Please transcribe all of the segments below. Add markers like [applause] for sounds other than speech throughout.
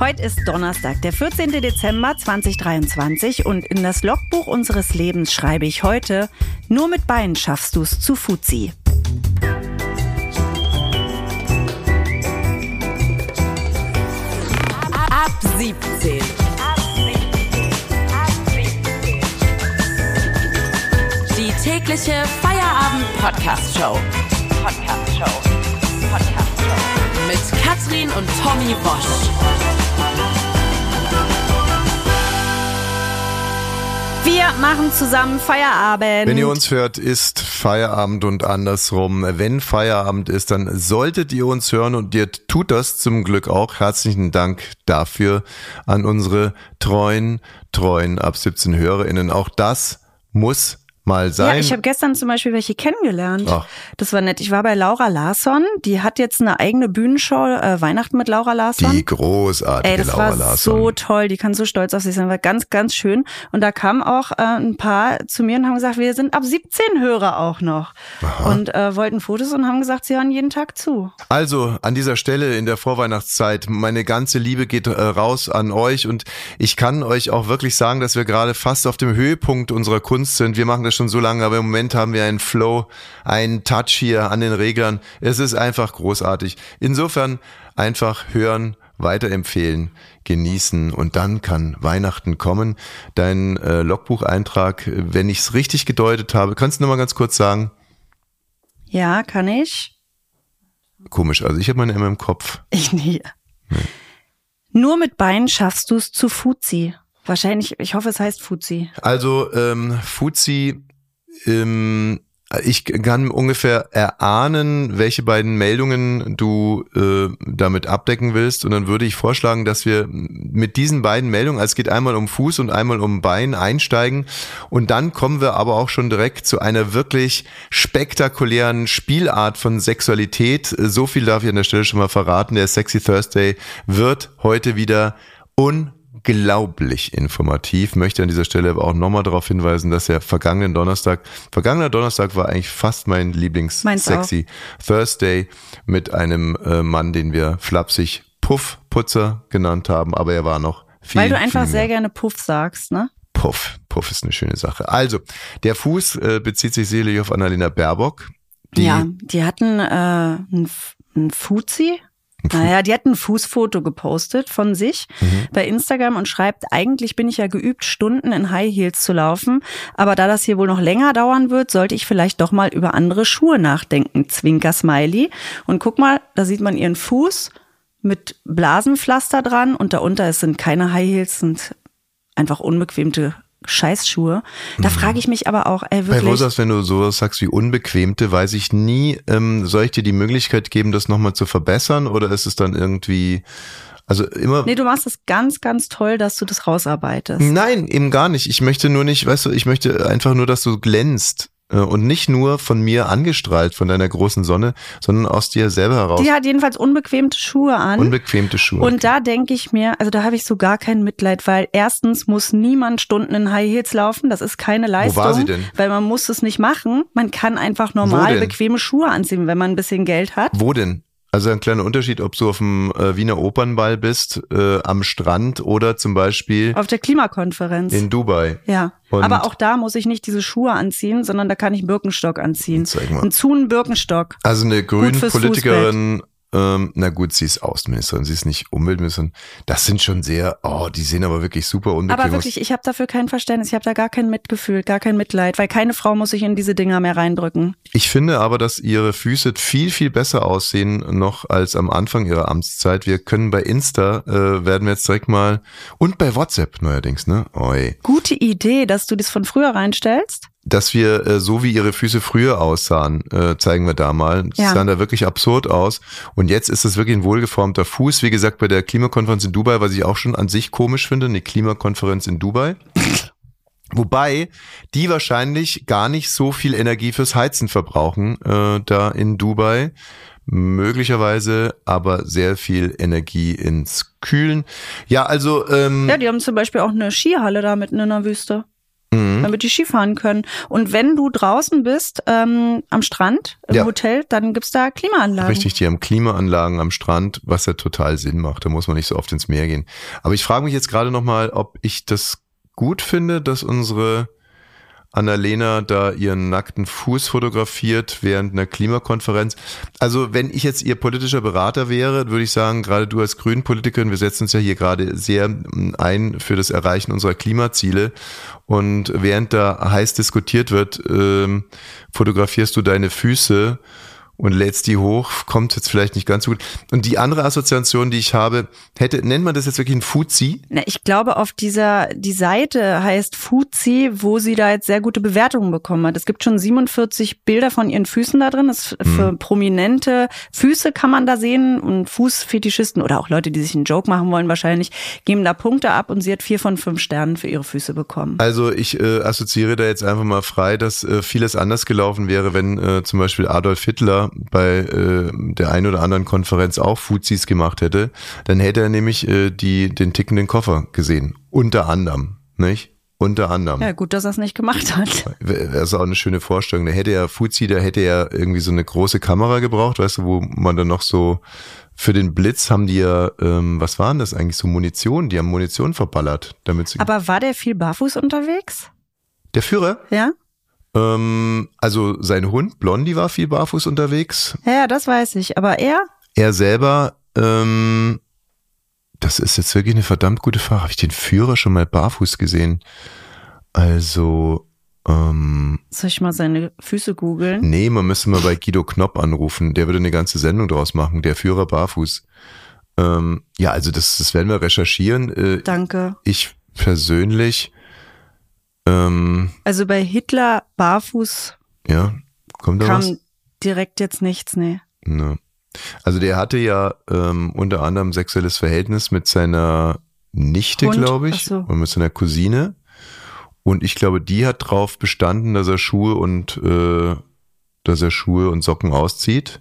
Heute ist Donnerstag, der 14. Dezember 2023 und in das Logbuch unseres Lebens schreibe ich heute, nur mit Beinen schaffst du's zu Fuzzi. Ab 17. Die tägliche Feierabend-Podcast-Show. Podcast-Show. Mit Katrin und Tommy Bosch. Wir machen zusammen Feierabend. Wenn ihr uns hört, ist Feierabend und andersrum. Wenn Feierabend ist, dann solltet ihr uns hören und ihr tut das zum Glück auch. Herzlichen Dank dafür an unsere treuen, treuen ab 17 HörerInnen. Auch das muss mal sein. Ja, ich habe gestern zum Beispiel welche kennengelernt. Ach. Das war nett. Ich war bei Laura Larsson. Die hat jetzt eine eigene Bühnenshow, äh, Weihnachten mit Laura Larsson. Die großartige Ey, das Laura war Larsson. so toll. Die kann so stolz auf sich sein. War ganz, ganz schön. Und da kamen auch äh, ein paar zu mir und haben gesagt, wir sind ab 17 Hörer auch noch. Und äh, wollten Fotos und haben gesagt, sie hören jeden Tag zu. Also an dieser Stelle in der Vorweihnachtszeit, meine ganze Liebe geht äh, raus an euch und ich kann euch auch wirklich sagen, dass wir gerade fast auf dem Höhepunkt unserer Kunst sind. Wir machen das schon so lange, aber im Moment haben wir einen Flow, einen Touch hier an den Reglern. Es ist einfach großartig. Insofern einfach hören, weiterempfehlen, genießen und dann kann Weihnachten kommen. Dein äh, Logbucheintrag, wenn ich es richtig gedeutet habe, kannst du noch mal ganz kurz sagen? Ja, kann ich? Komisch, also ich habe meine immer im Kopf. Ich [laughs] nie. Nur mit Beinen schaffst du es zu Fuzzi. Wahrscheinlich, ich hoffe, es heißt Fuzzi. Also ähm, Fuzzi, ähm, ich kann ungefähr erahnen, welche beiden Meldungen du äh, damit abdecken willst. Und dann würde ich vorschlagen, dass wir mit diesen beiden Meldungen, also es geht einmal um Fuß und einmal um Bein, einsteigen. Und dann kommen wir aber auch schon direkt zu einer wirklich spektakulären Spielart von Sexualität. So viel darf ich an der Stelle schon mal verraten. Der Sexy Thursday wird heute wieder un unglaublich informativ. Möchte an dieser Stelle aber auch nochmal darauf hinweisen, dass der vergangenen Donnerstag, vergangener Donnerstag war eigentlich fast mein Lieblings-Sexy Thursday mit einem äh, Mann, den wir flapsig Puffputzer genannt haben, aber er war noch viel, Weil du einfach sehr gerne Puff sagst, ne? Puff. Puff ist eine schöne Sache. Also, der Fuß äh, bezieht sich sicherlich auf Annalena Baerbock. Die, ja, die hatten äh, ein, F- ein Fuzzi. Naja, die hat ein Fußfoto gepostet von sich Mhm. bei Instagram und schreibt, eigentlich bin ich ja geübt, Stunden in High Heels zu laufen, aber da das hier wohl noch länger dauern wird, sollte ich vielleicht doch mal über andere Schuhe nachdenken. Zwinker Smiley. Und guck mal, da sieht man ihren Fuß mit Blasenpflaster dran und darunter es sind keine High Heels, sind einfach unbequemte Scheißschuhe. Da frage ich mich aber auch, ey, Mhm. Bei wirklich. Rosas, wenn du sowas sagst wie unbequemte, weiß ich nie, ähm, soll ich dir die Möglichkeit geben, das nochmal zu verbessern oder ist es dann irgendwie, also immer. Nee, du machst es ganz, ganz toll, dass du das rausarbeitest. Nein, eben gar nicht. Ich möchte nur nicht, weißt du, ich möchte einfach nur, dass du glänzt. Äh, Und nicht nur von mir angestrahlt, von deiner großen Sonne, sondern aus dir selber heraus. Die hat jedenfalls unbequemte Schuhe an. Unbequemte Schuhe. Und da denke ich mir, also da habe ich so gar kein Mitleid, weil erstens muss niemand Stunden in High Heels laufen, das ist keine Leistung. war sie denn? Weil man muss es nicht machen. Man kann einfach normal bequeme Schuhe anziehen, wenn man ein bisschen Geld hat. Wo denn? Also ein kleiner Unterschied, ob du auf dem äh, Wiener Opernball bist, äh, am Strand oder zum Beispiel Auf der Klimakonferenz. in Dubai. ja. Und- Aber auch da muss ich nicht diese Schuhe anziehen, sondern da kann ich Birkenstock anziehen. Zeig mal. Ein Zun Birkenstock. Also eine Grünen-Politikerin, ähm, na gut, sie ist Außenministerin, sie ist nicht Umweltministerin. Das sind schon sehr, oh, die sehen aber wirklich super unbequem Aber wirklich, ich habe dafür kein Verständnis, ich habe da gar kein Mitgefühl, gar kein Mitleid, weil keine Frau muss sich in diese Dinger mehr reindrücken. Ich finde aber, dass ihre Füße viel, viel besser aussehen noch als am Anfang ihrer Amtszeit. Wir können bei Insta, äh, werden wir jetzt direkt mal, und bei WhatsApp neuerdings, ne? Oi. Gute Idee, dass du das von früher reinstellst. Dass wir äh, so wie ihre Füße früher aussahen, äh, zeigen wir da mal. Das Ja. sahen da wirklich absurd aus. Und jetzt ist es wirklich ein wohlgeformter Fuß. Wie gesagt, bei der Klimakonferenz in Dubai, was ich auch schon an sich komisch finde, eine Klimakonferenz in Dubai. [laughs] Wobei die wahrscheinlich gar nicht so viel Energie fürs Heizen verbrauchen, äh, da in Dubai. Möglicherweise aber sehr viel Energie ins Kühlen. Ja, also ähm, Ja, die haben zum Beispiel auch eine Skihalle da mitten in der Wüste. Mhm. damit die Skifahren können. Und wenn du draußen bist, ähm, am Strand, im Ja. Hotel, dann gibt's da Klimaanlagen. Richtig, die haben Klimaanlagen am Strand, was ja total Sinn macht. Da muss man nicht so oft ins Meer gehen. Aber ich frage mich jetzt gerade nochmal, ob ich das gut finde, dass unsere Annalena da ihren nackten Fuß fotografiert während einer Klimakonferenz. Also wenn ich jetzt ihr politischer Berater wäre, würde ich sagen, gerade du als Grünpolitikerin, wir setzen uns ja hier gerade sehr mm, ein für das Erreichen unserer Klimaziele. Und während da heiß diskutiert wird, ähm, fotografierst du deine Füße und lädst die hoch, kommt jetzt vielleicht nicht ganz so gut. Und die andere Assoziation, die ich habe, hätte, nennt man das jetzt wirklich ein Fuzzi? Na, ich glaube, auf dieser, die Seite heißt Fuzi, wo sie da jetzt sehr gute Bewertungen bekommen hat. Es gibt schon 47 Bilder von ihren Füßen da drin. Das ist für prominente Füße kann man da sehen und Fußfetischisten oder auch Leute, die sich einen Joke machen wollen wahrscheinlich, geben da Punkte ab und sie hat vier von fünf Sternen für ihre Füße bekommen. Also ich äh, assoziiere da jetzt einfach mal frei, dass äh, vieles anders gelaufen wäre, wenn äh, zum Beispiel Adolf Hitler bei äh, der einen oder anderen Konferenz auch Fuzis gemacht hätte. Dann hätte er nämlich äh, die, den tickenden Koffer gesehen. Unter anderem, nicht? Unter anderem. Ja, gut, dass er es nicht gemacht hat. Das ist auch eine schöne Vorstellung. Da hätte er Fuzzi, da hätte er irgendwie so eine große Kamera gebraucht, weißt du, wo man dann noch so für den Blitz haben die ja, ähm, was waren das eigentlich, so Munition? Die haben Munition verballert, damit sie. Aber war der viel barfuß unterwegs? der Führer? Ja? Ähm, also sein Hund Blondie war viel barfuß unterwegs. Ja, das weiß ich. Aber er? Er selber, ähm, das ist jetzt wirklich eine verdammt gute Frage. Habe ich den Führer schon mal barfuß gesehen? Also, ähm, Soll ich mal seine Füße googeln? nee, man müsste mal bei Guido Knopp anrufen. Der würde eine ganze Sendung draus machen. Der Führer barfuß. Ähm, ja, also das, das werden wir recherchieren. Äh, Danke. ich persönlich, ähm, Also bei Hitler barfuß ja, kommt da was? kam direkt jetzt nichts, nee. Ne. Also der hatte ja ähm, unter anderem sexuelles Verhältnis mit seiner Nichte, glaube ich, so. und mit seiner Cousine. Und ich glaube, die hat drauf bestanden, dass er Schuhe und äh, dass er Schuhe und Socken auszieht.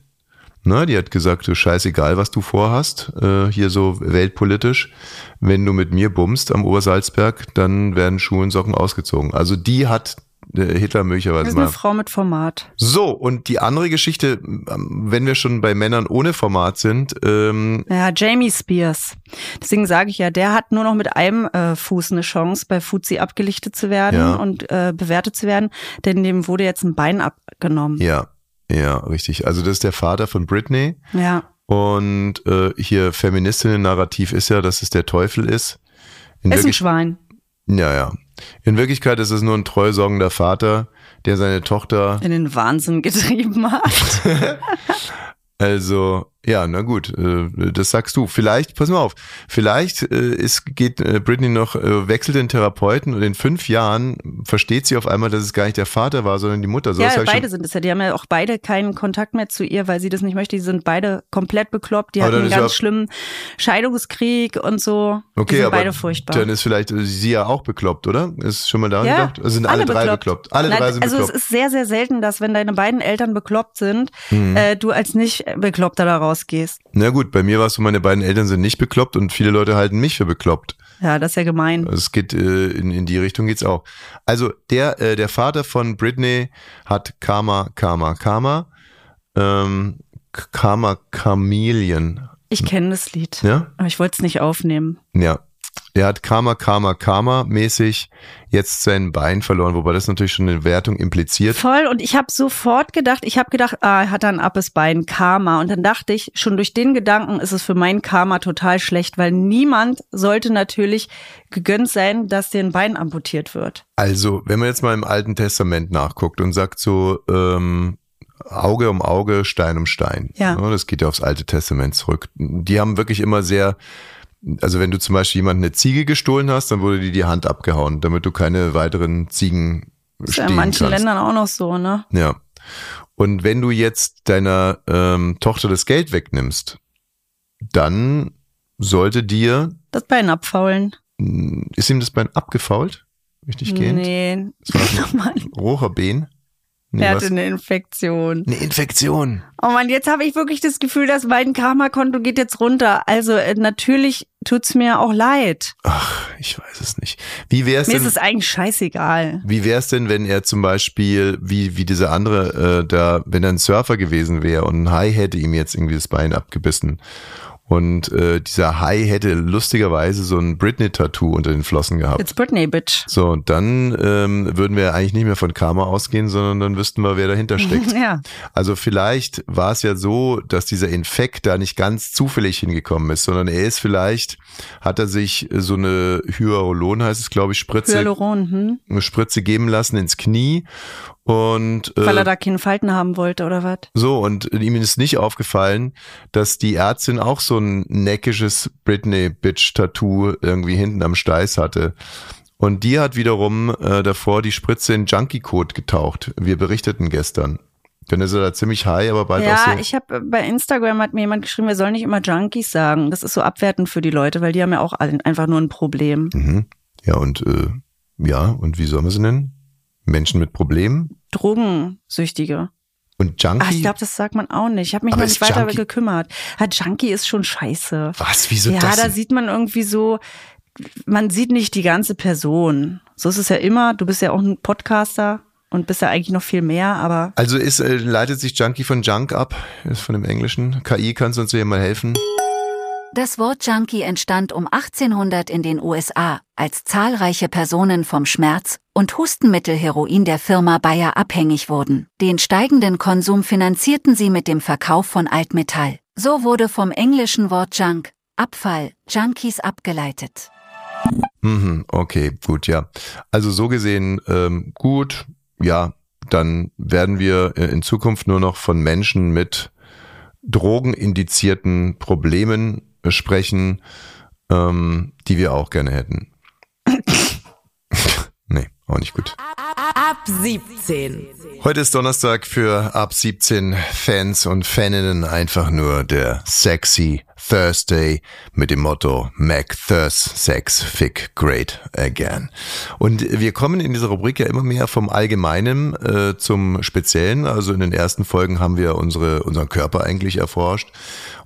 Na, die hat gesagt, du scheißegal, was du vorhast, äh, hier so weltpolitisch. Wenn du mit mir bummst am Obersalzberg, dann werden Schuhe und Socken ausgezogen. Also die hat äh, Hitler Das möglicherweise ist mal eine Frau mit Format. so, und die andere Geschichte, ähm, wenn wir schon bei Männern ohne Format sind, ähm, Ja, Jamie Spears. Deswegen sage ich ja, der hat nur noch mit einem äh, Fuß eine Chance, bei Fuzzi abgelichtet zu werden Ja. und äh, bewertet zu werden, denn dem wurde jetzt ein Bein abgenommen. ja, ja, richtig. Also das ist der Vater von Britney. Ja. Und äh, hier Feministinnen-Narrativ ist ja, dass es der Teufel ist. In Ist ein Schwein. ja, ja. In Wirklichkeit ist es nur ein treusorgender Vater, der seine Tochter, In den Wahnsinn getrieben hat. [laughs] also ja, na gut, äh, das sagst du. Vielleicht, pass mal auf, vielleicht äh, ist, geht äh, Britney noch, wechselt den Therapeuten und in fünf Jahren versteht sie auf einmal, dass es gar nicht der Vater war, sondern die Mutter. So, ja, beide sind es ja. Die haben ja auch beide keinen Kontakt mehr zu ihr, weil sie das nicht möchte. Die sind beide komplett bekloppt. Die Aber hatten einen ganz schlimmen Scheidungskrieg und so. die Okay, sind aber beide furchtbar. dann ist vielleicht sie ja auch bekloppt, oder? Ist schon mal daran ja, gedacht? Also sind alle, drei bekloppt. Alle Nein, drei sind also bekloppt. es ist sehr, sehr selten, dass wenn deine beiden Eltern bekloppt sind, Mhm. äh, du als nicht Bekloppter da rausgehst. Na gut, bei mir war es so, meine beiden Eltern sind nicht bekloppt und viele Leute halten mich für bekloppt. Ja, das ist ja gemein. Es geht äh, in, in die Richtung geht's auch. Also der äh, der Vater von Britney hat Karma Karma Karma ähm, Karma Chameleon. Ich kenne das Lied, Ja? aber ich wollte es nicht aufnehmen. Ja. Der hat Karma Karma Karma mäßig jetzt sein Bein verloren, wobei das natürlich schon eine Wertung impliziert. Voll und ich habe sofort gedacht, ich habe gedacht, ah, er hat ein abes Bein, Karma. Und dann dachte ich, schon durch den Gedanken ist es für mein Karma total schlecht, weil niemand sollte natürlich gegönnt sein, dass dir ein Bein amputiert wird. Also, wenn man jetzt mal im Alten Testament nachguckt und sagt so, ähm, Auge um Auge, Stein um Stein. Ja. Das geht ja aufs Alte Testament zurück. Die haben wirklich immer sehr, also wenn du zum Beispiel jemanden eine Ziege gestohlen hast, dann wurde dir die Hand abgehauen, damit du keine weiteren Ziegen Das ist ja in manchen kannst. Ländern auch noch so, ne? Ja. Und wenn du jetzt deiner ähm, Tochter das Geld wegnimmst, dann sollte dir, Das Bein abfaulen. ist ihm das Bein abgefault? Richtig gehend? Nee, Das war [laughs] Mann, Roher Bein? Nee, er was? hatte eine Infektion. Eine Infektion. Oh Mann, jetzt habe ich wirklich das Gefühl, dass mein Karma-Konto geht jetzt runter. Also äh, natürlich tut's mir auch leid. Ach, ich weiß es nicht. Wie wär's Mir denn? ist es eigentlich scheißegal. Wie wär's denn, wenn er zum Beispiel, wie, wie dieser andere, äh, da, wenn er ein Surfer gewesen wäre und ein Hai hätte ihm jetzt irgendwie das Bein abgebissen und äh, dieser Hai hätte lustigerweise so ein Britney-Tattoo unter den Flossen gehabt. It's Britney, bitch. So, und dann ähm, würden wir eigentlich nicht mehr von Karma ausgehen, sondern dann wüssten wir, wer dahinter [laughs] steckt. Ja. Also vielleicht war es ja so, dass dieser Infekt da nicht ganz zufällig hingekommen ist, sondern er ist vielleicht, hat er sich so eine Hyaluron, heißt es glaube ich, Spritze, Hyaluron, hm? eine Spritze geben lassen ins Knie und äh, Weil er da keine Falten haben wollte, oder was? so, und ihm ist nicht aufgefallen, dass die Ärztin auch so ein neckisches Britney-Bitch-Tattoo irgendwie hinten am Steiß hatte. Und die hat wiederum äh, davor die Spritze in Junkie-Code getaucht. Wir berichteten gestern. Dann ist er da ziemlich high, aber bald auch Ja, so. ich habe bei Instagram hat mir jemand geschrieben, wir sollen nicht immer Junkies sagen. Das ist so abwertend für die Leute, weil die haben ja auch einfach nur ein Problem. mhm. Ja, und äh, ja, und wie soll man sie nennen? Menschen mit Problemen? Drogensüchtige. Und Junkie? Ach, ich glaube, das sagt man auch nicht. Ich habe mich ist nicht weiter Junkie- gekümmert. Ja, Junkie ist schon scheiße. Was? Wieso ja, das? da denn? sieht man irgendwie so, man sieht nicht die ganze Person. So ist es ja immer. Du bist ja auch ein Podcaster und bist ja eigentlich noch viel mehr, aber Also ist, äh, leitet sich Junkie von Junk ab, ist von dem Englischen. KI, kannst du uns hier mal helfen? Das Wort Junkie entstand um 1800 in den USA, als zahlreiche Personen vom Schmerz- und Hustenmittel Heroin der Firma Bayer abhängig wurden. Den steigenden Konsum finanzierten sie mit dem Verkauf von Altmetall. So wurde vom englischen Wort Junk, Abfall, Junkies abgeleitet. Mhm, okay, gut, ja. Also so gesehen ähm, gut, ja, dann werden wir äh, in Zukunft nur noch von Menschen mit drogenindizierten Problemen äh, sprechen, ähm, die wir auch gerne hätten. Auch nicht gut. Ab 17. Heute ist Donnerstag für ab 17 Fans und Faninnen einfach nur der Sexy Thursday mit dem Motto Mac Thurs Sex Fick Great Again. Und wir kommen in dieser Rubrik ja immer mehr vom Allgemeinen äh, zum Speziellen. Also in den ersten Folgen haben wir unsere, unseren Körper eigentlich erforscht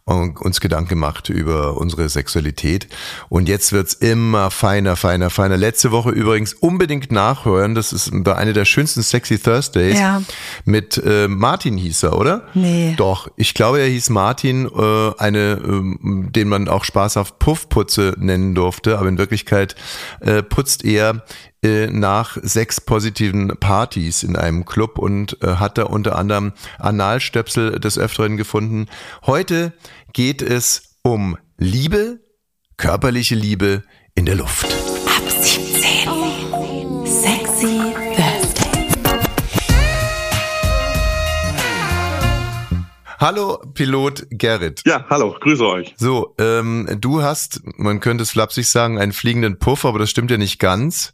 uns Gedanken gemacht über unsere Sexualität. Und jetzt wird's immer feiner, feiner, feiner. Letzte Woche übrigens unbedingt nachhören. Das ist eine der schönsten Sexy Thursdays. Ja. Mit äh, Martin hieß er, oder? Nee. Doch, ich glaube, er hieß Martin, äh, eine, ähm, den man auch spaßhaft Puffputze nennen durfte, aber in Wirklichkeit äh, putzt er äh, nach sechs positiven Partys in einem Club und äh, hat da unter anderem Analstöpsel des Öfteren gefunden. Heute geht es um Liebe, körperliche Liebe in der Luft. Ab 17. Sexy Thursday. Hallo, Pilot Gerrit. Ja, hallo, grüße euch. So, ähm, du hast, man könnte es flapsig sagen, einen fliegenden Puff, aber das stimmt ja nicht ganz.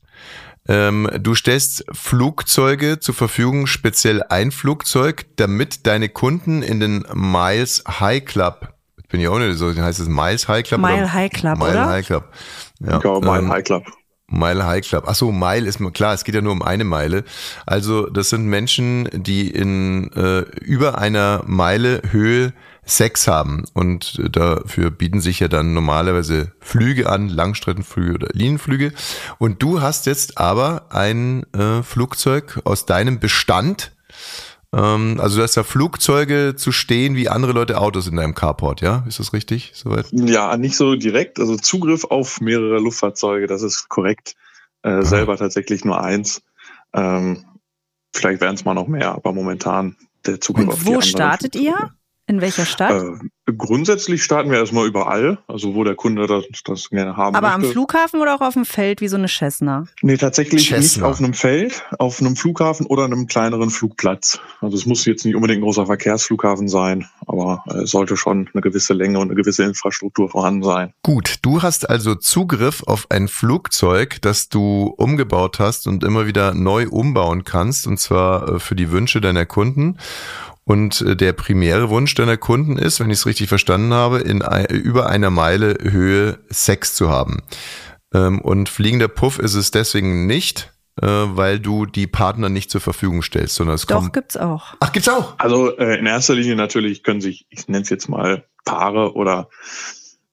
Ähm, du stellst Flugzeuge zur Verfügung, speziell ein Flugzeug, damit deine Kunden in den Miles High Club, ich bin ja auch nicht so, heißt es Miles High Club? Mile oder? High Club, Mile oder? High Club. Ja, Ich glaube, mein ähm, High Club. Mile High Club. Ach so, Mile ist mir klar, es geht ja nur um eine Meile. Also das sind Menschen, die in äh, über einer Meile Höhe Sex haben und dafür bieten sich ja dann normalerweise Flüge an, Langstreckenflüge oder Linienflüge. Und du hast jetzt aber ein äh, Flugzeug aus deinem Bestand. Ähm, also du hast ja Flugzeuge zu stehen wie andere Leute Autos in deinem Carport, ja? Ist das richtig? Soweit? Ja, nicht so direkt. Also Zugriff auf mehrere Luftfahrzeuge, das ist korrekt. Äh, selber tatsächlich nur eins. Ähm, vielleicht werden es mal noch mehr, aber momentan der Zugriff auf Und die wo startet ihr? In welcher Stadt? Äh, grundsätzlich starten wir erstmal überall, also wo der Kunde das, das gerne haben Aber am möchte. Flughafen oder auch auf dem Feld wie so eine Cessna? Nee, tatsächlich nicht Cessna. auf einem Feld, auf einem Flughafen oder einem kleineren Flugplatz. Also es muss jetzt nicht unbedingt ein großer Verkehrsflughafen sein, aber äh, es sollte schon eine gewisse Länge und eine gewisse Infrastruktur vorhanden sein. Gut, du hast also Zugriff auf ein Flugzeug, das du umgebaut hast und immer wieder neu umbauen kannst, und zwar äh, für die Wünsche deiner Kunden. Und äh, der primäre Wunsch deiner Kunden ist, wenn ich es richtig verstanden habe, in über einer Meile Höhe Sex zu haben. Ähm, Und fliegender Puff ist es deswegen nicht, äh, weil du die Partner nicht zur Verfügung stellst, sondern es Doch, kommt. gibt's auch. Ach, gibt's auch. Also äh, in erster Linie natürlich können sich, ich nenne es jetzt mal Paare oder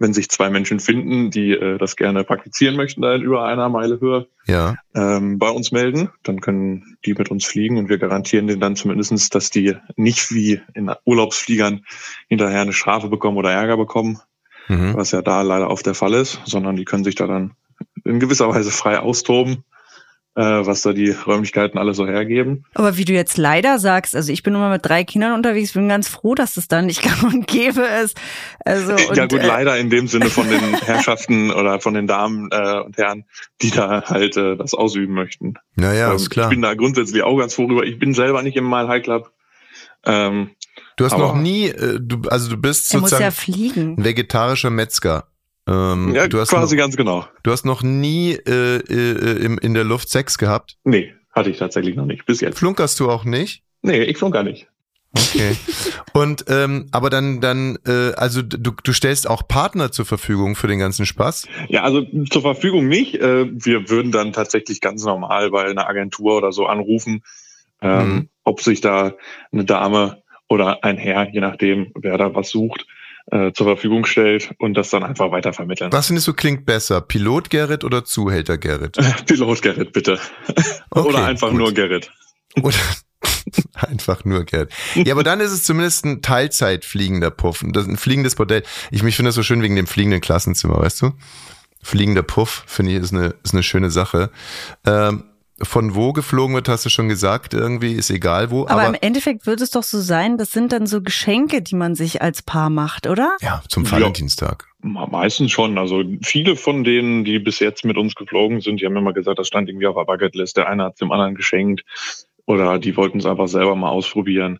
wenn sich zwei Menschen finden, die äh, das gerne praktizieren möchten, da in über einer Meile Höhe, Ja. ähm, bei uns melden. Dann können die mit uns fliegen und wir garantieren denen dann zumindestens, dass die nicht wie in Urlaubsfliegern hinterher eine Strafe bekommen oder Ärger bekommen, Mhm. was ja da leider oft der Fall ist, sondern die können sich da dann in gewisser Weise frei austoben, was da die Räumlichkeiten alle so hergeben. Aber wie du jetzt leider sagst, also ich bin immer mit drei Kindern unterwegs, bin ganz froh, dass es da nicht [laughs] gang und gäbe ist. Also, [laughs] und, ja gut, äh, leider in dem Sinne von den [laughs] Herrschaften oder von den Damen äh, und Herren, die da halt äh, das ausüben möchten. Naja, Ähm, ist klar. Ich bin da grundsätzlich auch ganz froh drüber. Ich bin selber nicht im Mile High Club. Ähm, Du hast aber- noch nie, äh, du, also du bist muss sozusagen ja fliegen. ein vegetarischer Metzger. Ähm, ja, du, hast quasi noch, ganz genau. du hast noch nie äh, äh, im, in der Luft Sex gehabt. Nee, hatte ich tatsächlich noch nicht. Bis jetzt. Flunkerst du auch nicht? Nee, ich gar nicht. Okay. Und ähm, aber dann, dann, äh, also du, du stellst auch Partner zur Verfügung für den ganzen Spaß. Ja, also zur Verfügung nicht. Äh, wir würden dann tatsächlich ganz normal bei einer Agentur oder so anrufen, ähm, Mhm. ob sich da eine Dame oder ein Herr, je nachdem, wer da was sucht, äh, zur Verfügung stellt und das dann einfach weiter vermitteln. Was findest du klingt besser? Pilot Gerrit oder Zuhälter Gerrit? [laughs] Pilot Gerrit, bitte. [laughs] Okay, oder einfach gut. nur Gerrit. Oder [laughs] einfach nur Gerrit. Ja, aber dann ist es zumindest ein Teilzeitfliegender Puff. Das ein fliegendes Bordell. Ich mich finde das so schön wegen dem fliegenden Klassenzimmer, weißt du? Fliegender Puff, finde ich, ist eine, ist eine schöne Sache. Ähm, von wo geflogen wird, hast du schon gesagt, irgendwie, ist egal wo. Aber, Aber, im Endeffekt wird es doch so sein, das sind dann so Geschenke, die man sich als Paar macht, oder? ja, zum Ja. Valentinstag. Me- Meistens schon. Also viele von denen, die bis jetzt mit uns geflogen sind, die haben immer gesagt, das stand irgendwie auf der Bucketlist. Der eine hat dem anderen geschenkt oder die wollten es einfach selber mal ausprobieren.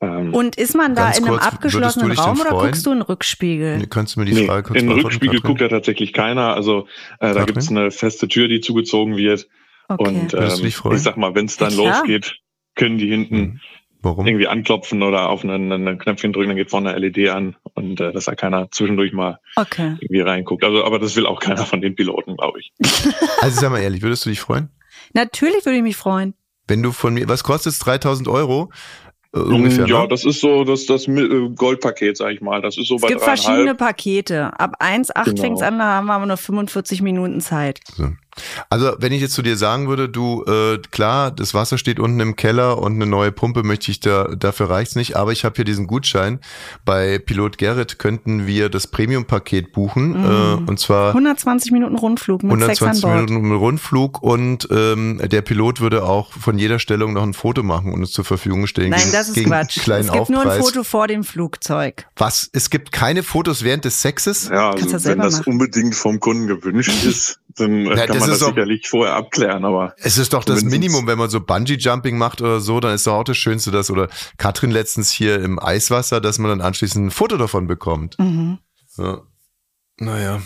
Ähm, Und ist man da Ganz in einem kurz, abgeschlossenen Raum oder guckst du in den Rückspiegel? Nee, Kannst du mir die nee, Frage kurz in den Rückspiegel Katrin? guckt ja tatsächlich keiner. Also äh, da Katrin? gibt's eine feste Tür, die zugezogen wird. Okay. Und ähm, ich sag mal, wenn es dann Ja, losgeht, können die hinten Hm. Warum? irgendwie anklopfen oder auf einen, einen Knöpfchen drücken, dann geht vorne eine LED an und äh, dass da keiner zwischendurch mal okay. irgendwie reinguckt. Also, aber das will auch keiner von den Piloten, glaube ich. [laughs] Also sag mal ehrlich, würdest du dich freuen? Natürlich würde ich mich freuen. Wenn du von mir, was kostet es? 3000 Euro? Äh, ungefähr, ja, ne? das ist so das, das äh, Goldpaket, sag ich mal. Das ist so Es bei gibt verschiedene. Pakete. Ab 1,8 Genau. fängt's an, da haben wir aber nur 45 Minuten Zeit. Also, wenn ich jetzt zu dir sagen würde, du, äh, klar, das Wasser steht unten im Keller und eine neue Pumpe möchte ich da, dafür reicht's nicht, aber ich habe hier diesen Gutschein. Bei Pilot Gerrit könnten wir das Premium-Paket buchen, Mhm. äh, und zwar 120 Minuten Rundflug mit Sex an 120 Bord. Minuten Rundflug und ähm, der Pilot würde auch von jeder Stellung noch ein Foto machen und es zur Verfügung stellen. Nein, gegen- das ist gegen Quatsch. Kleinen Es gibt nur ein Aufpreis. Foto vor dem Flugzeug. Was? Es gibt keine Fotos während des Sexes? Ja, Kannst du also, wenn selber das machen. unbedingt vom Kunden gewünscht [laughs] ist, dann äh, Ja, kann das man ist das auch- sicherlich vorher abklären. Aber Es ist doch das Minimum, wenn man so Bungee-Jumping macht oder so, dann ist doch auch das Schönste, dass, oder Katrin letztens hier im Eiswasser, dass man dann anschließend ein Foto davon bekommt. Mhm. Ja. Naja,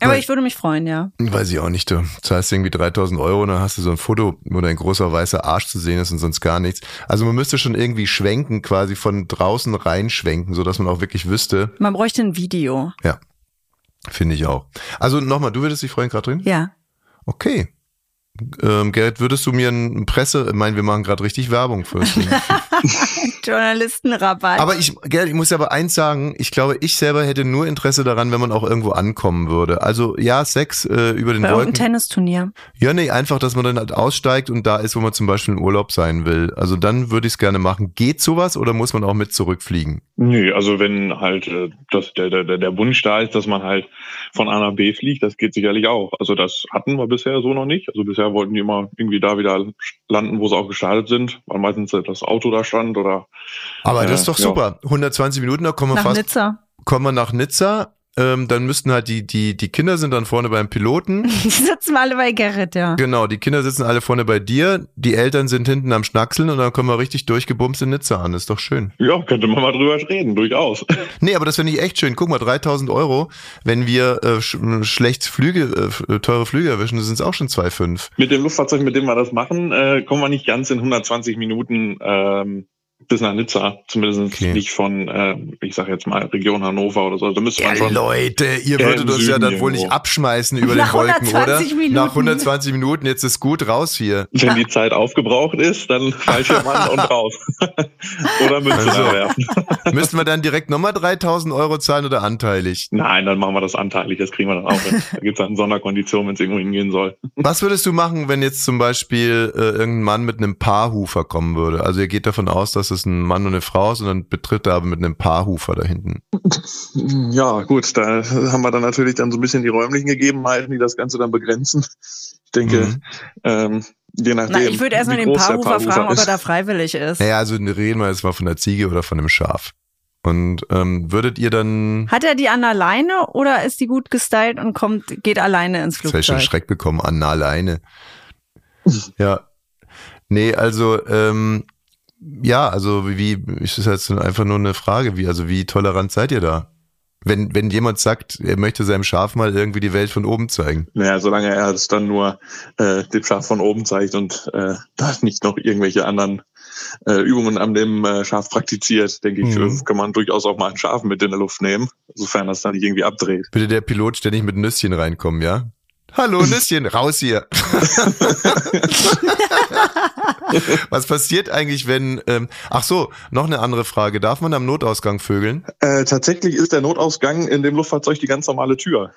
Aber Weil- ich würde mich freuen, ja. weiß ich auch nicht. Du zahlst irgendwie 3000 Euro und dann hast du so ein Foto, wo dein großer weißer Arsch zu sehen ist und sonst gar nichts. Also man müsste schon irgendwie schwenken, quasi von draußen reinschwenken, so dass man auch wirklich wüsste. Man bräuchte ein Video. Ja, finde ich auch. Also nochmal, du würdest dich freuen, Katrin? Ja. Okay. Ähm, Gerrit, würdest du mir ein Presse, ich meine, wir machen gerade richtig Werbung für das Ding. [laughs] Journalistenrabatt. Aber ich, Gerrit, ich muss aber eins sagen, ich glaube, ich selber hätte nur Interesse daran, wenn man auch irgendwo ankommen würde. Also ja, Sex äh, über den bei Wolken. irgendeinem Tennisturnier. Ja, nee, einfach, dass man dann halt aussteigt und da ist, wo man zum Beispiel in Urlaub sein will. Also dann würde ich es gerne machen. Geht sowas oder muss man auch mit zurückfliegen? nö, also wenn halt äh, das, der, der, der Wunsch da ist, dass man halt von A nach B fliegt, das geht sicherlich auch. Also das hatten wir bisher so noch nicht. Also bisher wollten die immer irgendwie da wieder landen, wo sie auch gestartet sind, weil meistens das Auto da stand oder Aber Äh, das ist doch ja. super. 120 Minuten, da kommen wir Nach fast, Nizza. kommen wir nach Nizza. Ähm, dann müssten halt die, die, die Kinder sind dann vorne beim Piloten. [laughs] Die sitzen alle bei Gerrit, ja. Genau, die Kinder sitzen alle vorne bei dir, die Eltern sind hinten am Schnackseln und dann kommen wir richtig durchgebumst in Nizza an. Ist doch schön. ja, könnte man mal drüber reden, durchaus. [laughs] Nee, aber das finde ich echt schön. Guck mal, 3000 Euro, wenn wir äh, sch schlecht Flüge, äh, teure Flüge erwischen, sind es auch schon 2,5. Mit dem Luftfahrzeug, mit dem wir das machen, äh, kommen wir nicht ganz in 120 Minuten ähm, bis nach Nizza, zumindest Okay. nicht von, äh, ich sage jetzt mal Region Hannover oder so. Da müsste man schon. Leute, ihr Ja, würdet uns ja dann wohl nicht abschmeißen über Nach den Wolken, oder? 120 Minuten. Nach 120 Minuten, jetzt ist gut raus hier. Wenn die Zeit aufgebraucht ist, dann Fallschirmmann und raus. [laughs] oder Münze Also. werfen. [laughs] Müssten wir dann direkt nochmal 3000 Euro zahlen oder anteilig? Nein, dann machen wir das anteilig, das kriegen wir dann auch hin. Da gibt's dann Sonderkonditionen, wenn es irgendwo hingehen soll. Was würdest du machen, wenn jetzt zum Beispiel äh, irgendein Mann mit einem Paarhufer kommen würde? Also ihr geht davon aus, dass es ein Mann und eine Frau ist und dann betritt er aber mit einem Paarhufer da hinten. Ja, gut, da haben wir dann natürlich dann so ein bisschen die räumlichen Gegebenheiten, die das Ganze dann begrenzen. Ich denke, Mhm. ähm, je nachdem. Na, ich würde erstmal den der Paarhufer fragen, ob ist. er da freiwillig ist. Naja, also reden wir jetzt mal von der Ziege oder von einem Schaf. Und ähm, würdet ihr dann Hat er die an der Leine oder ist die gut gestylt und kommt, geht alleine ins hab ich schon Flugzeug? Schreck bekommen, Anna alleine. ja. Nee, also, ähm, ja, also wie, ist das jetzt einfach nur eine Frage, wie, also wie tolerant seid ihr da? Wenn, wenn jemand sagt, er möchte seinem Schaf mal irgendwie die Welt von oben zeigen. Naja, solange er es dann nur äh, dem Schaf von oben zeigt und äh, da nicht noch irgendwelche anderen äh, Übungen an dem äh, Schaf praktiziert, denke ich, Mhm. äh, kann man durchaus auch mal ein Schaf mit in der Luft nehmen, sofern das dann nicht irgendwie abdreht. Bitte der Pilot ständig mit Nüsschen reinkommen, ja? Hallo Nüsschen, raus hier. [laughs] Was passiert eigentlich, wenn, ähm, ach so, noch eine andere Frage. Darf man am Notausgang vögeln? Äh, tatsächlich ist der Notausgang in dem Luftfahrzeug die ganz normale Tür.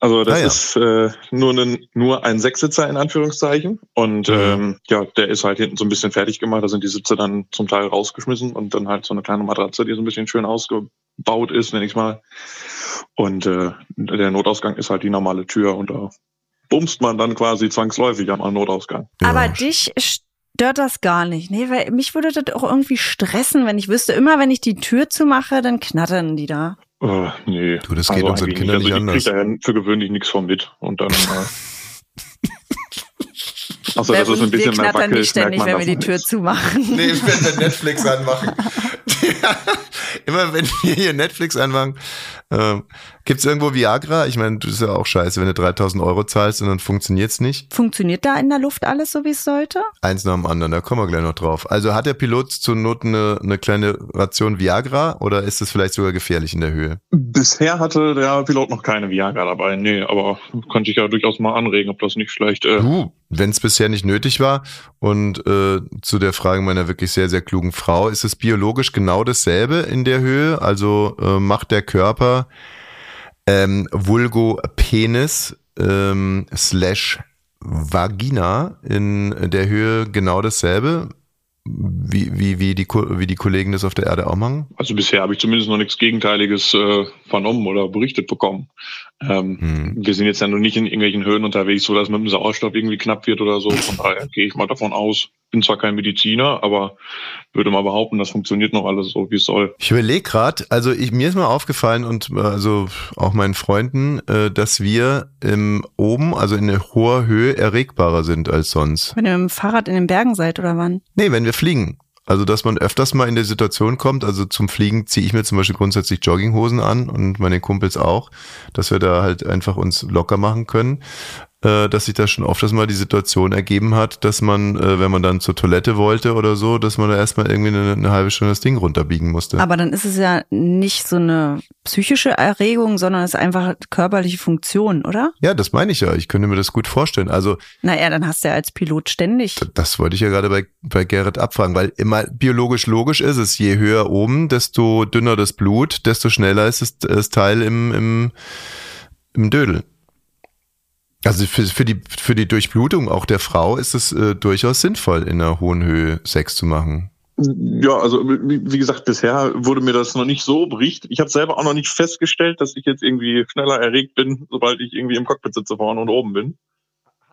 Also das Ah, ja. ist äh, nur, ein, nur ein Sechssitzer in Anführungszeichen. Und Mhm. ähm, ja, der ist halt hinten so ein bisschen fertig gemacht. Da sind die Sitze dann zum Teil rausgeschmissen und dann halt so eine kleine Matratze, die so ein bisschen schön ausgebaut ist, nenn ich mal. Und äh, der Notausgang ist halt die normale Tür und da bumst man dann quasi zwangsläufig am Notausgang. Aber Ja. dich stört das gar nicht, nee, weil mich würde das auch irgendwie stressen, wenn ich wüsste, immer wenn ich die Tür zumache, dann knattern die da. Äh, nee. Du, das geht unseren eigentlich Kindern nicht also anders. Ich krieg für gewöhnlich nichts von mit. Und dann. Äh, [laughs] Weil dass es ein wir bisschen mehr knattern nicht ständig, merkt wenn wir die das Tür nicht. zumachen. Nee, wenn wir Netflix anmachen. [laughs] Immer wenn wir hier Netflix anmachen, ähm, gibt's irgendwo Viagra? Ich meine, das ist ja auch scheiße, wenn du 3000 Euro zahlst und dann funktioniert's nicht. Funktioniert da in der Luft alles so, wie es sollte? Eins nach dem anderen, da kommen wir gleich noch drauf. Also hat der Pilot zur Not eine, eine kleine Ration Viagra oder ist das vielleicht sogar gefährlich in der Höhe? Bisher hatte der Pilot noch keine Viagra dabei. Nee, aber könnte ich ja durchaus mal anregen, ob das nicht vielleicht. Äh, Du, wenn es bisher nicht nötig war und äh, zu der Frage meiner wirklich sehr, sehr klugen Frau, ist es biologisch genau dasselbe in der Höhe? Also äh, macht der Körper ähm, Vulgo Penis ähm, slash Vagina in der Höhe genau dasselbe? Wie, wie, wie, die, wie die Kollegen das auf der Erde auch machen? also bisher habe ich zumindest noch nichts Gegenteiliges äh, vernommen oder berichtet bekommen. Ähm, Hm. Wir sind jetzt ja noch nicht in irgendwelchen Höhen unterwegs, so dass mit dem Sauerstoff irgendwie knapp wird oder so. Von daher gehe ich mal davon aus. Bin zwar kein Mediziner, aber würde mal behaupten, das funktioniert noch alles so, wie es soll. Ich überlege gerade, also ich, mir ist mal aufgefallen und äh, also auch meinen Freunden, äh, dass wir im oben, also in hoher Höhe erregbarer sind als sonst. Wenn ihr mit dem Fahrrad in den Bergen seid oder wann? Nee, wenn wir fliegen. Also, dass man öfters mal in der Situation kommt, also zum Fliegen ziehe ich mir zum Beispiel grundsätzlich Jogginghosen an und meine Kumpels auch, dass wir da halt einfach uns locker machen können, äh, dass sich da schon oft mal die Situation ergeben hat, dass man, äh, wenn man dann zur Toilette wollte oder so, dass man da erstmal irgendwie eine, eine halbe Stunde das Ding runterbiegen musste. Aber dann ist es ja nicht so eine psychische Erregung, sondern es ist einfach körperliche Funktion, oder? ja, das meine ich ja. Ich könnte mir das gut vorstellen. Also, Naja, dann hast du ja als Pilot ständig. Das wollte ich ja gerade bei, bei Gerrit abfragen, weil immer biologisch logisch ist es, je höher oben, desto dünner das Blut, desto schneller ist das, das Teil im, im, im Dödel. Also für, für, die, für die Durchblutung auch der Frau ist es äh, durchaus sinnvoll, in einer hohen Höhe Sex zu machen. Ja, also wie, gesagt, bisher wurde mir das noch nicht so berichtet. Ich habe selber auch noch nicht festgestellt, dass ich jetzt irgendwie schneller erregt bin, sobald ich irgendwie im Cockpit sitze vorne und oben bin.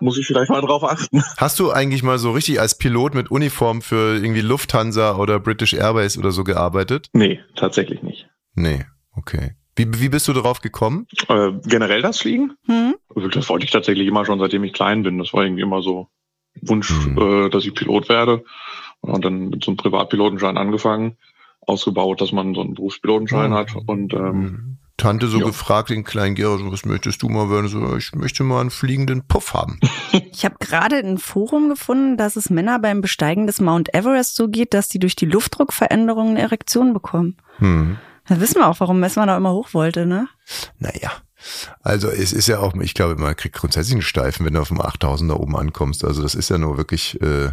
Muss ich vielleicht mal drauf achten. [laughs] Hast du eigentlich mal so richtig als Pilot mit Uniform für irgendwie Lufthansa oder British Airways oder so gearbeitet? Nee, tatsächlich nicht. Nee, okay. Wie, wie bist du darauf gekommen? Äh, generell das Fliegen? Hm? Also Das wollte ich tatsächlich immer schon, seitdem ich klein bin. Das war irgendwie immer so Wunsch, Mhm. äh, dass ich Pilot werde. Und dann mit so einem Privatpilotenschein angefangen, ausgebaut, dass man so einen Berufspilotenschein Mhm. hat. Und ähm, Tante so Ja. gefragt, den kleinen Gerhard, so, was möchtest du mal werden? So, ich möchte mal einen fliegenden Puff haben. [laughs] Ich habe gerade ein Forum gefunden, dass es Männer beim Besteigen des Mount Everest so geht, dass die durch die Luftdruckveränderungen eine Erektion bekommen. Hm. Da wissen wir auch, warum Messmann da immer hoch wollte, ne? Naja. Also es ist ja auch, ich glaube, man kriegt grundsätzlich einen Steifen, wenn du auf dem 8000 da oben ankommst. Also das ist ja nur wirklich, äh,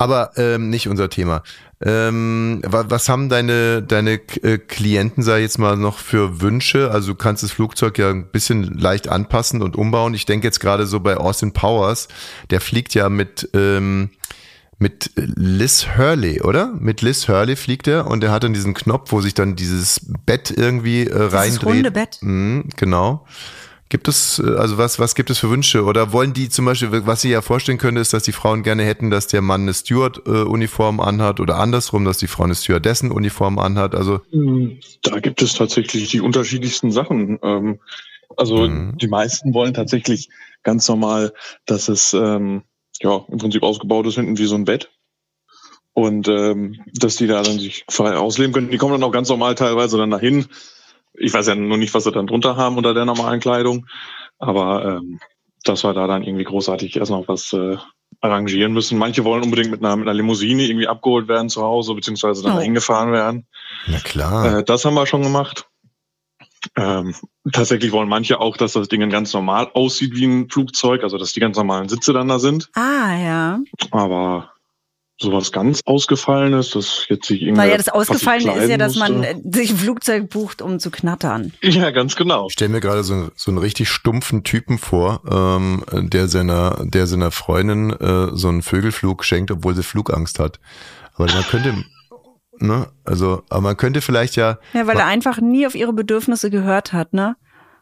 aber ähm, nicht unser Thema. Ähm, wa- was haben deine, deine äh, Klienten, sei jetzt mal, noch für Wünsche? Also du kannst das Flugzeug ja ein bisschen leicht anpassen und umbauen. Ich denke jetzt gerade so bei Austin Powers, der fliegt ja mit, ähm, mit Liz Hurley, oder? Mit Liz Hurley fliegt er und er hat dann diesen Knopf, wo sich dann dieses Bett irgendwie äh, reindreht. runde Bett. Mhm, genau. Gibt es, äh, also was, was gibt es für Wünsche? Oder wollen die zum Beispiel, was sie ja vorstellen könnte, ist, dass die Frauen gerne hätten, dass der Mann eine Steward-Uniform anhat oder andersrum, dass die Frau eine Stewardessen-Uniform anhat. Also, Da gibt es tatsächlich die unterschiedlichsten Sachen. Ähm, also Mhm. die meisten wollen tatsächlich ganz normal, dass es ähm, ja im Prinzip ausgebaut ist hinten wie so ein Bett. Und ähm, dass die da dann sich frei ausleben können. Die kommen dann auch ganz normal teilweise dann dahin. Ich weiß ja nur nicht, was sie dann drunter haben unter der normalen Kleidung. Aber ähm, dass wir da dann irgendwie großartig erst noch was äh, arrangieren müssen. Manche wollen unbedingt mit einer, mit einer Limousine irgendwie abgeholt werden zu Hause, beziehungsweise dann Oh. dahin gefahren werden. na klar. Äh, das haben wir schon gemacht. Ähm, tatsächlich wollen manche auch, dass das Ding ganz normal aussieht wie ein Flugzeug, also dass die ganz normalen Sitze dann da sind. Ah, ja. Aber sowas ganz Ausgefallenes, das jetzt sich irgendwie. Naja, das Ausgefallene ist ja, dass man musste. äh, sich ein Flugzeug bucht, um zu knattern. Ja, ganz genau. Ich stelle mir gerade so, so einen richtig stumpfen Typen vor, ähm, der seiner, der seiner Freundin äh, so einen Vögelflug schenkt, obwohl sie Flugangst hat. Aber man könnte, ne, also, aber man könnte vielleicht ja, Ja, weil er einfach nie auf ihre Bedürfnisse gehört hat, ne?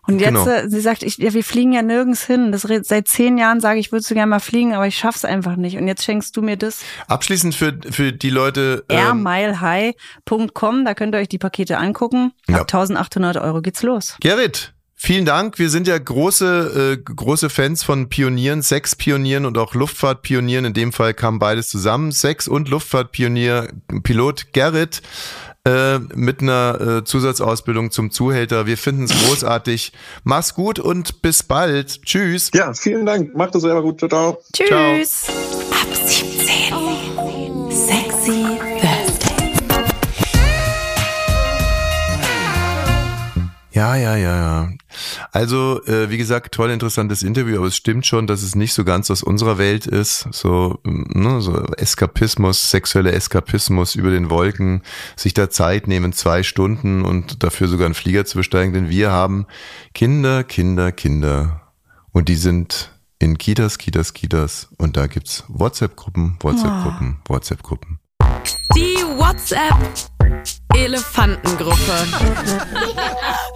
Und jetzt, Genau. äh, sie sagt, ich, ja, wir fliegen ja nirgends hin. Das, seit zehn Jahren sage ich, würdest du gerne mal fliegen, aber ich schaff's einfach nicht. Und jetzt schenkst du mir das. abschließend für, für die Leute, ähm, airmilehigh.com, da könnt ihr euch die Pakete angucken. Ja. Ab 1800 Euro geht's los. Gerrit, vielen Dank. Wir sind ja große, äh, große Fans von Pionieren, Sexpionieren und auch Luftfahrtpionieren. In dem Fall kam beides zusammen. Sex- und Luftfahrtpionier, Pilot Gerrit äh, mit einer äh, Zusatzausbildung zum Zuhälter. Wir finden es großartig. Mach's gut und bis bald. Tschüss. Ja, vielen Dank. Macht es selber gut. Ciao, ciao. Tschüss. Ab Ja, ja, ja, ja. Also, äh, wie gesagt, toll interessantes Interview, aber es stimmt schon, dass es nicht so ganz aus unserer Welt ist. So, ne, so Eskapismus, sexueller Eskapismus über den Wolken, sich da Zeit nehmen, zwei Stunden und dafür sogar einen Flieger zu besteigen, denn wir haben Kinder, Kinder, Kinder. Und die sind in Kitas, Kitas, Kitas. Und da gibt's WhatsApp-Gruppen, WhatsApp-Gruppen, WhatsApp-Gruppen. Die WhatsApp [laughs]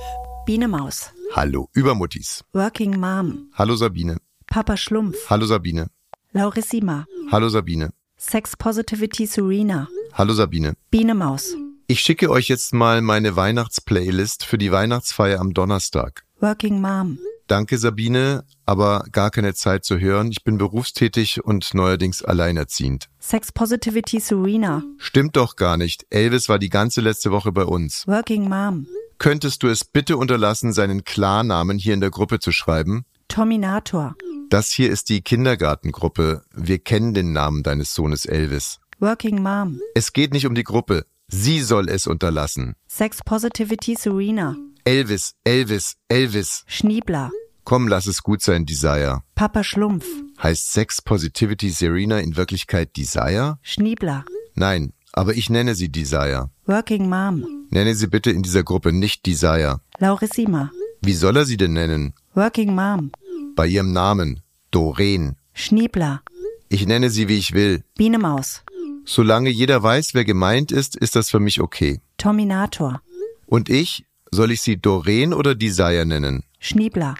Biene Maus. Hallo, Übermuttis. Working Mom. Hallo Sabine. Papa Schlumpf. Hallo Sabine. Laurissima. Hallo Sabine. Sex Positivity Serena. Hallo Sabine. Biene Maus. Ich schicke euch jetzt mal meine Weihnachtsplaylist für die Weihnachtsfeier am Donnerstag. Working Mom. Danke Sabine, aber gar keine Zeit zu hören. Ich bin berufstätig und neuerdings alleinerziehend. Sex Positivity Serena. Stimmt doch gar nicht. Elvis war die ganze letzte Woche bei uns. Working Mom. Könntest du es bitte unterlassen, seinen Klarnamen hier in der Gruppe zu schreiben? Tominator. Das hier ist die Kindergartengruppe. Wir kennen den Namen deines Sohnes Elvis. Working Mom. Es geht nicht um die Gruppe. Sie soll es unterlassen. Sex Positivity Serena. Elvis, Elvis, Elvis. Schniebler. Komm, lass es gut sein, Desire. Papa Schlumpf. Heißt Sex Positivity Serena in Wirklichkeit Desire? Schniebler. Nein, aber ich nenne sie Desire. Working Mom. Nenne sie bitte in dieser Gruppe nicht Desire. Laurissima. Wie soll er sie denn nennen? Working Mom. Bei ihrem Namen. Doreen. Schniebler. Ich nenne sie, wie ich will. Biene Maus. Solange jeder weiß, wer gemeint ist, ist das für mich okay. Tominator. Und ich? Soll ich sie Doreen oder Desire nennen? Schniebler.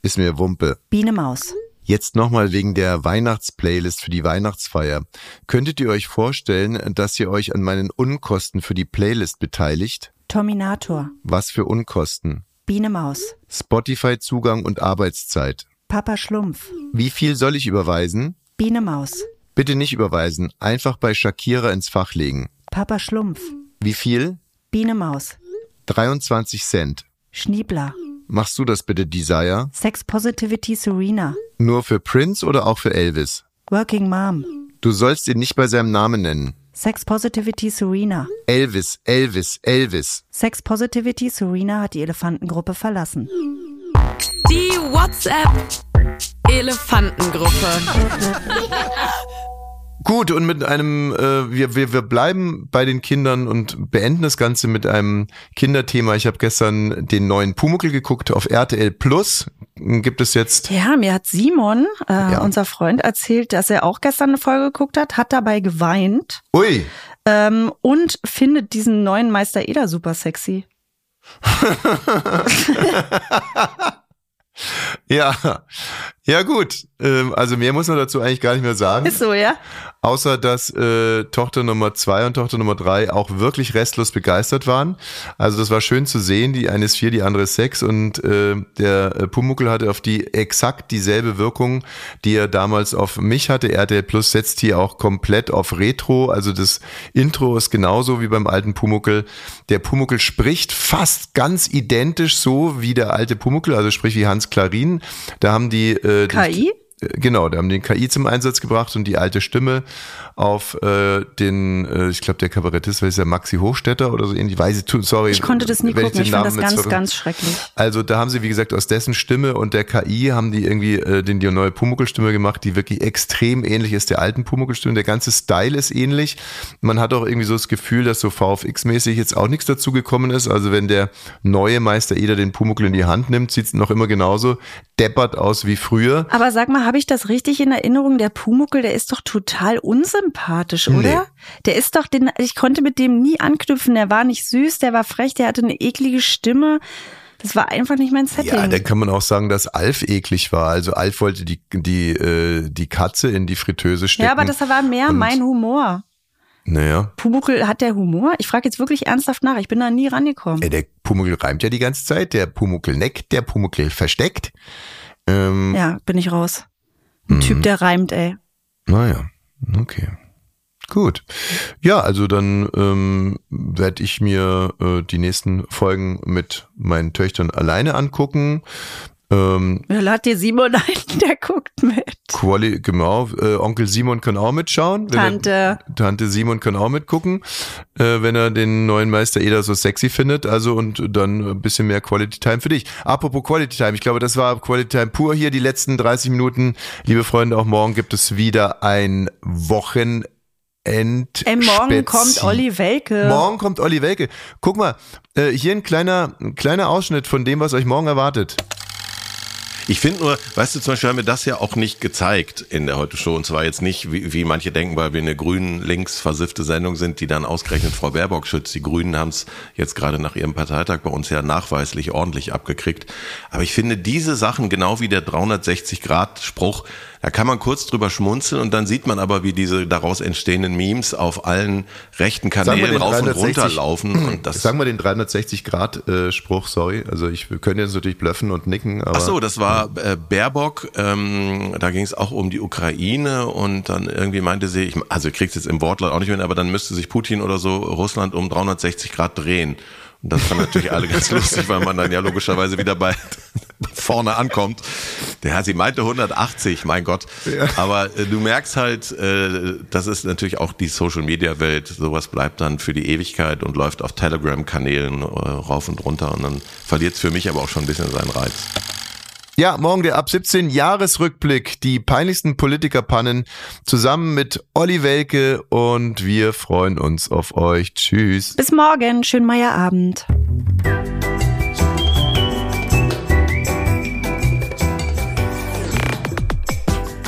Ist mir Wumpe. Biene Maus. Jetzt nochmal wegen der Weihnachtsplaylist für die Weihnachtsfeier. Könntet ihr euch vorstellen, dass ihr euch an meinen Unkosten für die Playlist beteiligt? Tominator. Was für Unkosten? Biene Maus. Spotify-Zugang und Arbeitszeit. Papa Schlumpf. Wie viel soll ich überweisen? Biene Maus. Bitte nicht überweisen, einfach bei Shakira ins Fach legen. Papa Schlumpf. Wie viel? Biene Maus. 23 Cent. Schniebler. Machst du das bitte, Desire? Sex Positivity Serena. Nur für Prince oder auch für Elvis? Working Mom. Du sollst ihn nicht bei seinem Namen nennen. Sex Positivity Serena. Elvis, Elvis, Elvis. Sex Positivity Serena hat die Elefantengruppe verlassen. Die WhatsApp Elefantengruppe. [laughs] Gut, und mit einem, äh, wir, wir, wir bleiben bei den Kindern und beenden das Ganze mit einem Kinderthema. Ich habe gestern den neuen Pumuckel geguckt auf RTL Plus. Gibt es jetzt. Ja, mir hat Simon, äh, Ja. unser Freund, erzählt, dass er auch gestern eine Folge geguckt hat, hat dabei geweint Ui, ähm, und findet diesen neuen Meister Eder super sexy. [laughs] [laughs] [laughs] ja. Ja, gut. Ähm, also mehr muss man dazu eigentlich gar nicht mehr sagen. Ist so, ja? Außer dass äh, Tochter Nummer zwei und Tochter Nummer drei auch wirklich restlos begeistert waren. Also das war schön zu sehen. Die eine ist vier, die andere ist sechs und äh, der äh, Pumuckel hatte auf die exakt dieselbe Wirkung, die er damals auf mich hatte. RTL Plus setzt hier auch komplett auf Retro. Also das Intro ist genauso wie beim alten Pumuckel. Der Pumuckel spricht fast ganz identisch so wie der alte Pumuckel, also sprich wie Hans Klarin. Da haben die äh, KI? Genau, da haben den KI zum Einsatz gebracht und die alte Stimme auf äh, den, äh, ich glaube, der Kabarettist, ist ja Maxi Hochstetter oder so ähnlich, weiß ich, sorry. Ich konnte das nie gucken. den Ich fand das ganz, ganz schrecklich. Also da haben sie, wie gesagt, aus dessen Stimme und der KI haben die irgendwie äh, den, die neue Pumuckl-Stimme gemacht, die wirklich extrem ähnlich ist der alten Pumuckl-Stimme. Der ganze Style ist ähnlich. Man hat auch irgendwie so das Gefühl, dass so VFX-mäßig jetzt auch nichts dazu gekommen ist. Also wenn der neue Meister Eder den Pumuckl in die Hand nimmt, sieht es noch immer genauso deppert aus wie früher. Aber sag mal, habe ich das richtig in Erinnerung? Der Pumuckel, der ist doch total unsympathisch, oder? Nee. Der ist doch, den, ich konnte mit dem nie anknüpfen. Der war nicht süß, der war frech, der hatte eine eklige Stimme. Das war einfach nicht mein Setting. Ja, dann kann man auch sagen, dass Alf eklig war. Also Alf wollte die, die, äh, die Katze in die Fritteuse stecken. ja, aber das war mehr mein Humor. Naja. Pumuckel, hat der Humor? Ich frage jetzt wirklich ernsthaft nach. Ich bin da nie rangekommen. Ja, der Pumuckel reimt ja die ganze Zeit. Der Pumuckel neckt, der Pumuckel versteckt. Ähm, Ja, bin ich raus. Ein Typ, der reimt, ey. Naja, okay. Gut. Ja, also dann ähm, werde ich mir äh, die nächsten Folgen mit meinen Töchtern alleine angucken. Ähm, Ja, Lad dir Simon ein, [laughs] der guckt mit. Quali, genau, äh, Onkel Simon kann auch mitschauen. Tante. Er, Tante Simon kann auch mitgucken, äh, wenn er den neuen Meister Eder so sexy findet. Also und dann ein bisschen mehr Quality Time für dich. Apropos Quality Time, ich glaube, das war Quality Time pur hier, die letzten 30 Minuten. Liebe Freunde, auch morgen gibt es wieder ein Wochenend. Ey, morgen kommt Olli Welke. Morgen kommt Olli Welke. Guck mal, äh, hier ein kleiner, ein kleiner Ausschnitt von dem, was euch morgen erwartet. Ich finde nur, weißt du, zum Beispiel haben wir das ja auch nicht gezeigt in der Heute Show. Und zwar jetzt nicht, wie, wie manche denken, weil wir eine grünen links versiffte Sendung sind, die dann ausgerechnet Frau Baerbock schützt. Die Grünen haben es jetzt gerade nach ihrem Parteitag bei uns ja nachweislich ordentlich abgekriegt. Aber ich finde diese Sachen, genau wie der 360-Grad-Spruch, da kann man kurz drüber schmunzeln und dann sieht man aber, wie diese daraus entstehenden Memes auf allen rechten Kanälen rauf und 360 runter laufen. Und [clears throat] das Sagen wir den 360-Grad-Spruch, sorry. Also ich können jetzt natürlich blöffen und nicken, aber. Ach so, das war äh, Baerbock. Ähm, da ging es auch um die Ukraine und dann irgendwie meinte sie, ich, also ich krieg's jetzt im Wortlaut auch nicht mehr, aber dann müsste sich Putin oder so Russland um 360 Grad drehen. Und das fanden natürlich alle [laughs] ganz lustig, weil man dann ja logischerweise wieder bei [laughs] vorne ankommt. Der sie meinte 180, mein Gott. Aber äh, du merkst halt, äh, das ist natürlich auch die Social Media Welt. Sowas bleibt dann für die Ewigkeit und läuft auf Telegram-Kanälen äh, rauf und runter und dann verliert es für mich aber auch schon ein bisschen seinen Reiz. Ja, morgen der ab 17 Jahresrückblick, die peinlichsten Politikerpannen zusammen mit Olli Welke und wir freuen uns auf euch. Tschüss. Bis morgen. Schönen Meierabend.